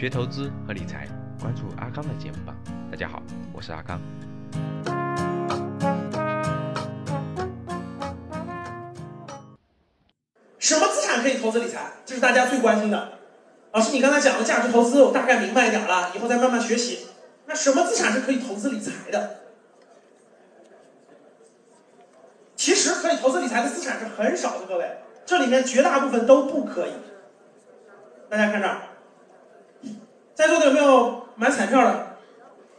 学投资和理财，关注阿刚的节目吧。大家好，我是阿刚。什么资产可以投资理财？这是大家最关心的。老师，你刚才讲的价值投资，我大概明白一点了，以后再慢慢学习。那什么资产是可以投资理财的？其实可以投资理财的资产是很少的，各位，这里面绝大部分都不可以。大家看这儿，在座的有没有买彩票的？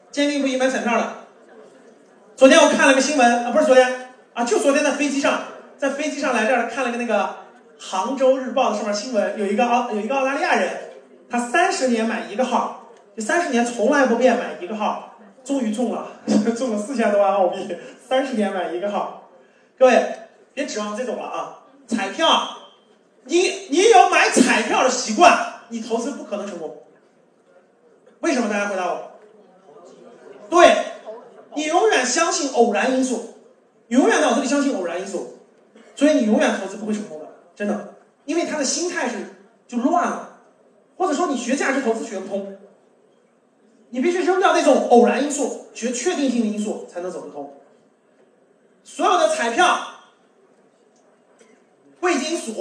坚定不移买彩票的？昨天我看了个新闻啊，不是昨天啊，就昨天在飞机上，在飞机上来这儿看了个那个《杭州日报》的上面新闻，有一个澳有一个澳大利亚人，他三十年买一个号，就三十年从来不变买一个号，终于中了，中了四千多万澳币，三十年买一个号。各位别指望这种了啊，彩票，你你有买彩票的习惯，你投资不可能成功。为什么？大家回答我。对，你永远相信偶然因素，永远脑子里相信偶然因素，所以你永远投资不会成功的，真的，因为他的心态是就乱了，或者说你学价值投资学不通，你必须扔掉那种偶然因素，学确定性的因素才能走得通。所有的彩票、贵金属、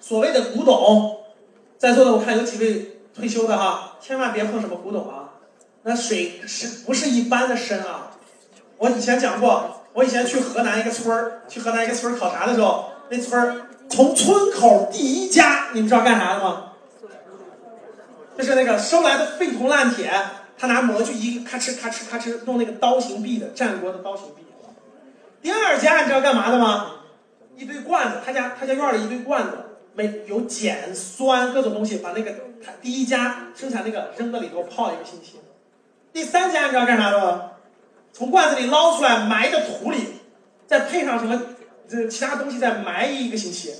所谓的古董，在座的我看有几位退休的哈，千万别碰什么古董啊，那水是不是一般的深啊？我以前讲过，我以前去河南一个村儿，去河南一个村儿考察的时候，那村儿从村口第一家，你们知道干啥的吗？就是那个收来的废铜烂铁，他拿模具一个咔哧咔哧咔哧弄那个刀形币的，战国的刀形币。第二家你知道干嘛的吗？一堆罐子，他家他家院里一堆罐子，每有碱酸各种东西，把那个他第一家生产那个扔到里头泡一个星期。第三家你知道干啥的吗？从罐子里捞出来埋在土里，再配上什么这其他东西再埋一个星期。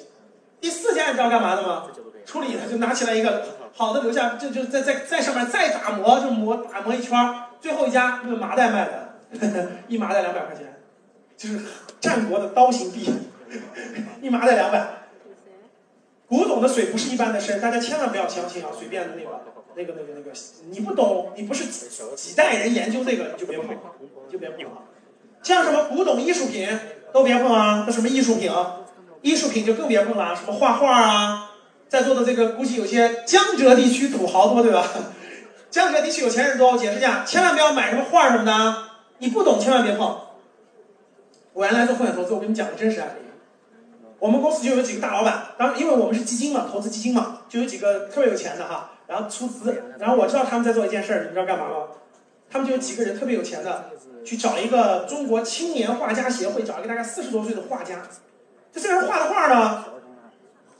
第四家你知道干嘛的吗？处理他就拿起来一个好的留下，就就在在在上面再打磨，就磨打磨一圈。最后一家那个麻袋卖的，一麻袋两百块钱。就是战国的刀形币，一麻袋两百。古董的水不是一般的深，大家千万不要相信啊！随便的那个、那个、那个、那个，你不懂，你不是几代人研究这个，你就别碰，你就别碰啊！像什么古董艺术品都别碰啊！那什么艺术品啊？艺术品就更别碰了啊！什么画画啊？在座的这个估计有些江浙地区土豪多对吧？江浙地区有钱人多，我解释一下，千万不要买什么画什么的，你不懂千万别碰。我原来做风险投资，我跟你讲个真实案例。我们公司就有几个大老板，当然因为我们是基金嘛，投资基金嘛，就有几个特别有钱的哈，然后出资，然后我知道他们在做一件事儿，你知道干嘛吗？他们就有几个人特别有钱的，去找一个中国青年画家协会，找一个大概四十多岁的画家，就这个人画的画呢，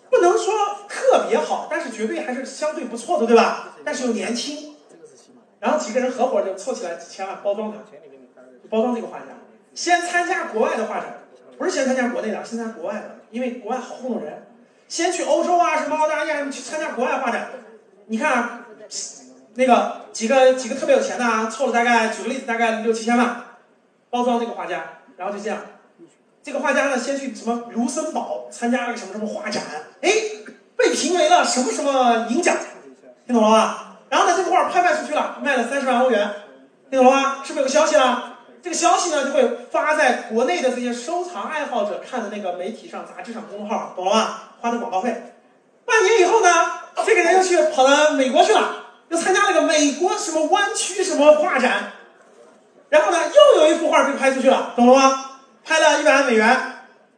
不能说特别好，但是绝对还是相对不错的，对吧？但是又年轻，然后几个人合伙就凑起来几千万包装他，包装这个画家。先参加国外的画展，不是先参加国内的，先参加国外的，因为国外好糊弄人。先去欧洲啊，什么澳大利亚去参加国外画展。你看啊，那个几个几个特别有钱的啊，凑了大概举个例子，大概六七千万，包装这个画家，然后就这样。这个画家呢，先去什么卢森堡参加了个什么什么画展，哎，被评为了什么什么银奖，听懂了吧？然后呢，这个画拍卖出去了，卖了三十万欧元，听懂了吧？是不是有消息了？这个消息呢，就会发在国内的这些收藏爱好者看的那个媒体上、杂志上、公众号，懂了吧？花的广告费。半年以后呢，这个人又去跑到美国去了，又参加了个美国什么湾区什么画展，然后呢，又有一幅画被拍出去了，懂了吗？拍了一百万美元，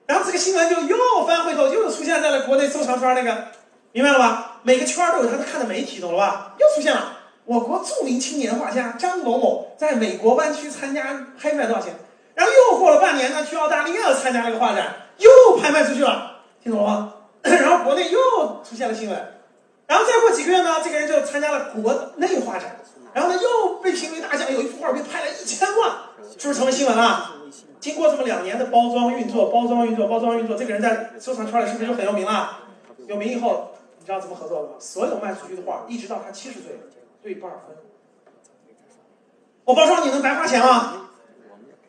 然后这个新闻就又翻回头，又出现在了国内收藏圈那个，明白了吧？每个圈都有他看的媒体，懂了吧？又出现了。我国著名青年画家张某某在美国湾区参加拍卖多少钱？然后又过了半年呢，去澳大利亚参加了个画展，又拍卖出去了，听懂了吗？然后国内又出现了新闻，然后再过几个月呢，这个人就参加了国内画展，然后呢又被评为大奖，有一幅画被拍了一千万，是不是成为新闻了？经过这么两年的包装运作，包装运作，包装运作，这个人在收藏圈里是不是就很有名了？有名以后，你知道怎么合作的吗？所有卖出去的画，一直到他七十岁。对半分，我包装你能白花钱吗？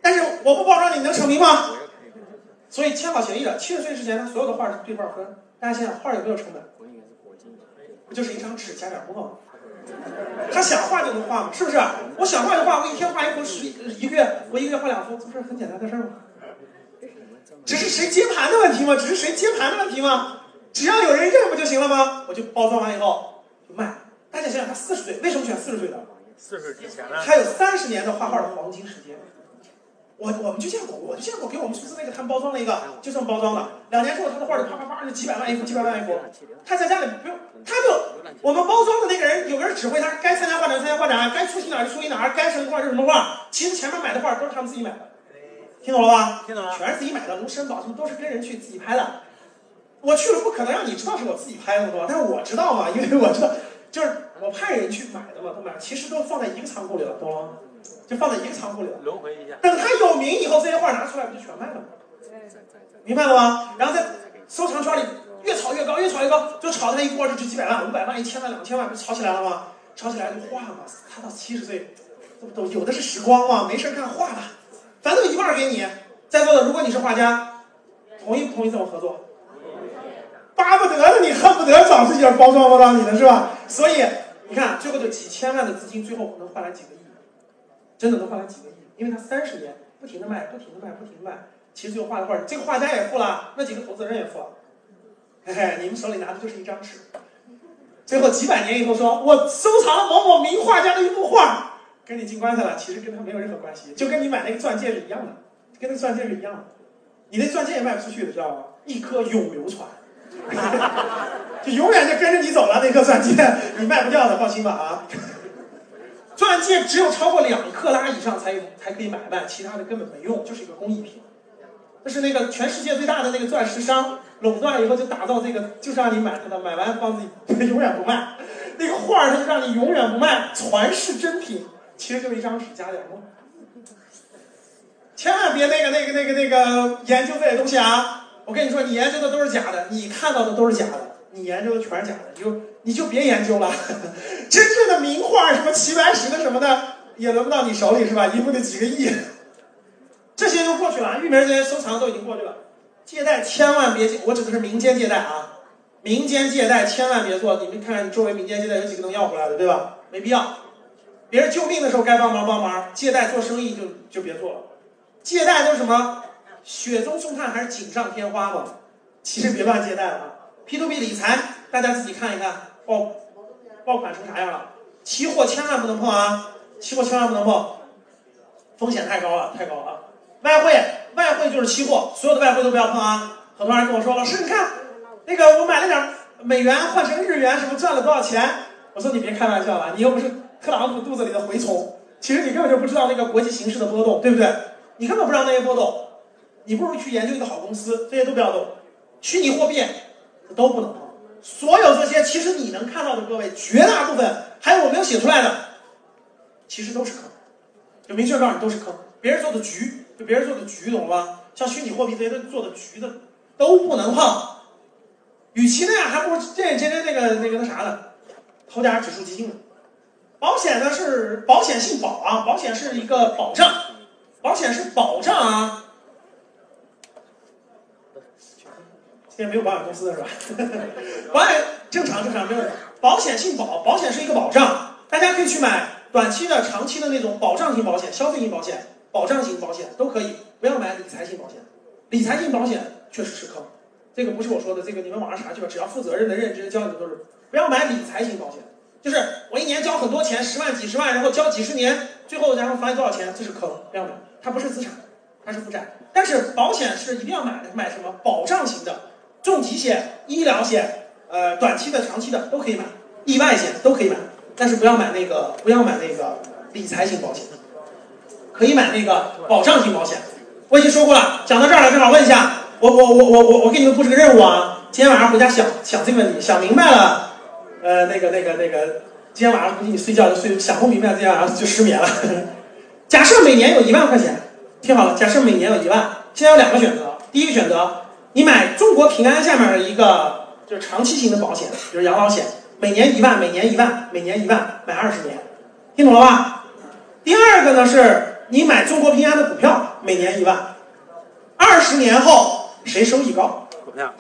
但是我不包装你能成名吗？所以签好协议了，七十岁之前，他所有的画是对半分。大家想想，画有没有成本？不就是一张纸加点墨吗？他想画就能画吗？是不是？我想画就画，我一天画一幅，十一个月我一个月画两幅，这不是很简单的事吗？只是谁接盘的问题吗？只是谁接盘的问题吗？只要有人认不就行了吗？我就包装完以后就卖。大家想想，他四十岁，为什么选四十岁的？四十之前呢？他有三十年的画画的黄金时间。我我们就见过，我就见过，给我们公司那个他们包装了一个，就这么包装的。两年之后，他的画就啪啪啪就几百万一幅，几百万一幅。他在家里不用，他就我们包装的那个人，有个人指挥他，该参加画展参加画展，该出席哪儿就出席哪儿，该什么画就什么画。其实前面买的画都是他们自己买的，听懂了吧？听懂了。全是自己买的，卢森堡什么都是跟人去自己拍的。我去了不可能让你知道是我自己拍的，对吧？但是我知道嘛，因为我知道，就是我派人去买的嘛，他买，其实都放在一个仓库里了，懂了吗？就放在一个仓库里了。轮回一下。等他有名以后，这些画拿出来不就全卖了吗？明白了吗？然后在收藏圈里越炒越高，越炒越高，就炒他一波就值几百万、五百万、一千万、两千万，不炒起来了吗？炒起来就画嘛，他到七十岁，这不都有的是时光嘛？没事干画吧，反正一半给你。在座的，如果你是画家，同意不同意这么合作？巴不得呢，你恨不得找自己人包装包装你的是吧？所以你看，最后就几千万的资金，最后能换来几个亿。真的能换来几个亿，因为他三十年不停的卖，不停的卖，不停的卖。其实最后画的画，这个画家也富了，那几个投资人也富了。嘿嘿，你们手里拿的就是一张纸。最后几百年以后说，我收藏了某某名画家的一幅画，跟你进棺材了，其实跟他没有任何关系，就跟你买那个钻戒是一样的，跟那个钻戒是一样的。你那钻戒也卖不出去的，知道吗？一颗永流传，就永远就跟着你走了那颗钻戒，你卖不掉的，放心吧啊。钻戒只有超过两克拉以上才有才可以买卖，其他的根本没用，就是一个工艺品。这是那个全世界最大的那个钻石商垄断以后就打造这个，就是让你买它的，买完放自己 永远不卖。那个画儿就让你永远不卖，传世珍品，其实就是一张纸加点墨。千万别那个那个那个那个研究这些东西啊！我跟你说，你研究的都是假的，你看到的都是假的。你研究的全是假的，你就你就别研究了。真正的名画，什么齐白石的什么的，也轮不到你手里是吧？一幅得几个亿，这些都过去了。玉明这些收藏都已经过去了。借贷千万别借，我指的是民间借贷啊，民间借贷千万别做。你们看看周围民间借贷有几个能要回来的，对吧？没必要。别人救命的时候该帮忙帮忙，借贷做生意就就别做了。借贷都是什么？雪中送炭还是锦上添花嘛？其实别乱借贷了啊。P to P 理财，大家自己看一看，爆爆款成啥样了？期货千万不能碰啊！期货千万不能碰，风险太高了，太高了。外汇，外汇就是期货，所有的外汇都不要碰啊！很多人跟我说，老师你看，那个我买了点美元换成日元，什么赚了多少钱？我说你别开玩笑了，你又不是特朗普肚子里的蛔虫，其实你根本就不知道那个国际形势的波动，对不对？你根本不知道那些波动，你不如去研究一个好公司，这些都不要动。虚拟货币。都不能碰，所有这些其实你能看到的各位，绝大部分还有我没有写出来的，其实都是坑，就明确告诉你都是坑。别人做的局，就别人做的局，懂了吧？像虚拟货币这些都做的局的都不能碰。与其那样，还不如认认真真那个那个那啥的，投点指数基金呢。保险呢是保险性保啊，保险是一个保障，保险是保障啊。现在没有保险公司的是吧？保险正常正常没有。保险性保，保险是一个保障，大家可以去买短期的、长期的那种保障型保险、消费型保险、保障型保险都可以，不要买理财型保险。理财型保险确实是坑，这个不是我说的，这个你们网上查去吧。只要负责任的认真教你的都是不要买理财型保险，就是我一年交很多钱，十万、几十万，然后交几十年，最后然后罚你多少钱，这是坑，不要买。它不是资产，它是负债。但是保险是一定要买的，买什么？保障型的。重疾险、医疗险，呃，短期的、长期的都可以买，意外险都可以买，但是不要买那个，不要买那个理财型保险，可以买那个保障型保险。我已经说过了，讲到这儿了，正好问一下，我我我我我我给你们布置个任务啊，今天晚上回家想想这个问题，想明白了，呃，那个那个那个，今天晚上估计你睡觉就睡想不明白，今天晚上就失眠了。假设每年有一万块钱，听好了，假设每年有一万，现在有两个选择，第一个选择。你买中国平安下面的一个就是长期型的保险，比如养老险，每年一万，每年一万，每年一万，买二十年，听懂了吧？第二个呢是你买中国平安的股票，每年一万，二十年后谁收益高？股票。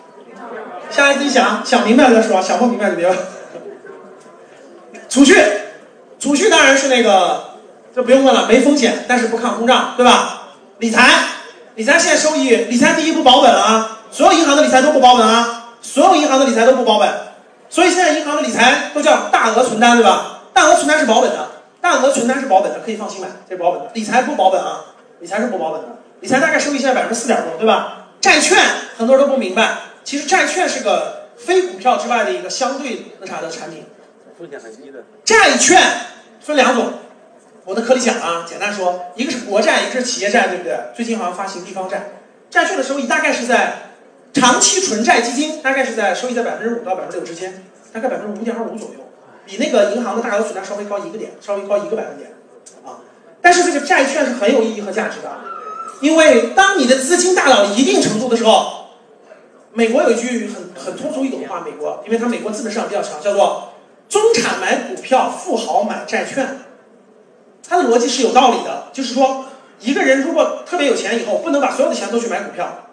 下来自己想想明白了再说，想不明白就别问。储蓄，储蓄当然是那个，这不用问了，没风险，但是不抗通胀，对吧？理财，理财现在收益，理财第一不保本啊，所有银行的理财都不保本啊，所有银行的理财都不保本，所以现在银行的理财都叫大额存单，对吧？大额存单是保本的，大额存单是保本的，可以放心买，这是保本的。理财不保本啊，理财是不保本的，理财大概收益现在百分之四点多，对吧？债券很多人都不明白，其实债券是个非股票之外的一个相对那啥的产品。风险很低的。债券分两种，我的课里讲啊，简单说，一个是国债，一个是企业债，对不对？最近好像发行地方债，债券的收益大概是在长期纯债基金，大概是在收益在百分之五到百分之六之间，大概百分之五点二五左右，比那个银行的大额存单稍微高一个点，稍微高一个百分点啊。但是这个债券是很有意义和价值的，因为当你的资金大到一定程度的时候，美国有一句很很通俗易懂的话，美国，因为它美国资本市场比较强，叫做中产买股票，富豪买债券。它的逻辑是有道理的，就是说，一个人如果特别有钱以后，不能把所有的钱都去买股票，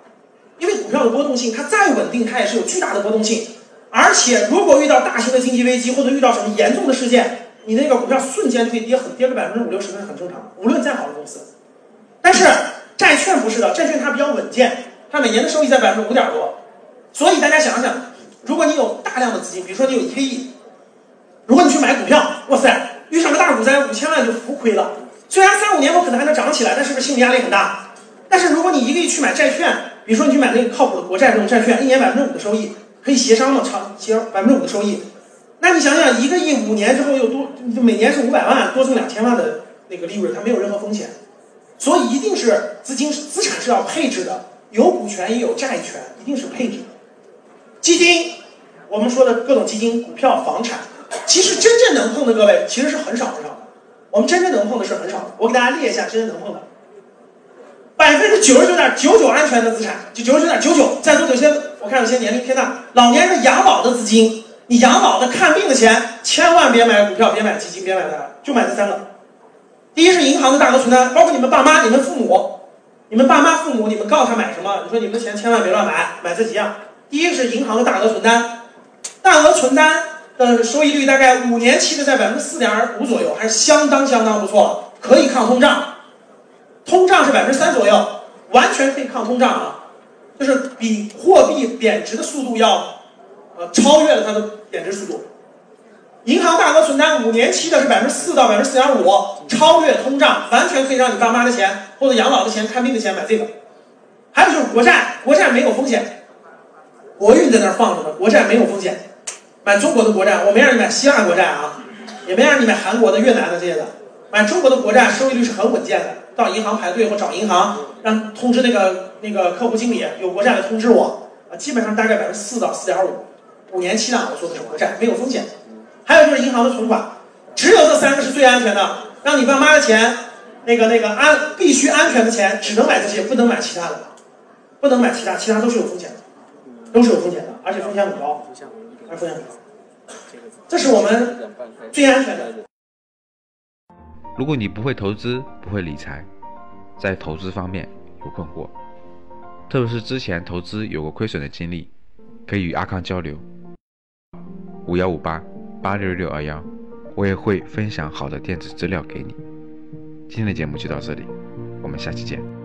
因为股票的波动性，它再稳定，它也是有巨大的波动性。而且，如果遇到大型的经济危机或者遇到什么严重的事件，你那个股票瞬间就可以跌很跌个百分之五六十，那是很正常的。无论再好的公司，但是债券不是的，债券它比较稳健，它每年的收益在百分之五点多。所以大家想想，如果你有大量的资金，比如说你有一个亿，如果你去买股票，哇塞，遇上个大股灾，五千万就浮亏了。虽然三五年后可能还能涨起来，但是不是心理压力很大？但是如果你一个亿去买债券，比如说你去买那个靠谱的国债这种债券，一年百分之五的收益，可以协商嘛，长协百分之五的收益。那你想想，一个亿五年之后又多，就每年是五百万，多挣两千万的那个利润，它没有任何风险。所以一定是资金资产是要配置的，有股权也有债权，一定是配置的。基金，我们说的各种基金、股票、房产，其实真正能碰的各位其实是很少很少的。我们真正能碰的是很少的。我给大家列一下真正能碰的，百分之九十九点九九安全的资产，就九十九点九九。在座有些我看有些年龄偏大，老年人的养老的资金，你养老的看病的钱，千万别买股票，别买基金，别买那，就买这三个。第一是银行的大额存单，包括你们爸妈、你们父母、你们爸妈、父母，你们告诉他买什么？你说你们的钱千万别乱买，买这几样。第一个是银行的大额存单，大额存单的收益率大概五年期的在百分之四点五左右，还是相当相当不错，可以抗通胀。通胀是百分之三左右，完全可以抗通胀啊，就是比货币贬值的速度要，呃，超越了它的贬值速度。银行大额存单五年期的是百分之四到百分之四点五，超越通胀，完全可以让你爸妈的钱或者养老的钱、看病的钱买这个。还有就是国债，国债没有风险。国运在那儿放着呢，国债没有风险，买中国的国债，我没让你买希腊国债啊，也没让你买韩国的、越南的这些的，买中国的国债收益率是很稳健的。到银行排队或找银行，让通知那个那个客户经理有国债的通知我啊，基本上大概百分之四到四点五，五年期的，我说的是国债，没有风险。还有就是银行的存款，只有这三个是最安全的，让你爸妈的钱，那个那个安必须安全的钱，只能买这些，不能买其他的，不能买其他，其他都是有风险的。都是有风险的，而且风险很高，而风险很高。这是我们最安全的。如果你不会投资，不会理财，在投资方面有困惑，特别是之前投资有过亏损的经历，可以与阿康交流。五幺五八八六六二幺，我也会分享好的电子资料给你。今天的节目就到这里，我们下期见。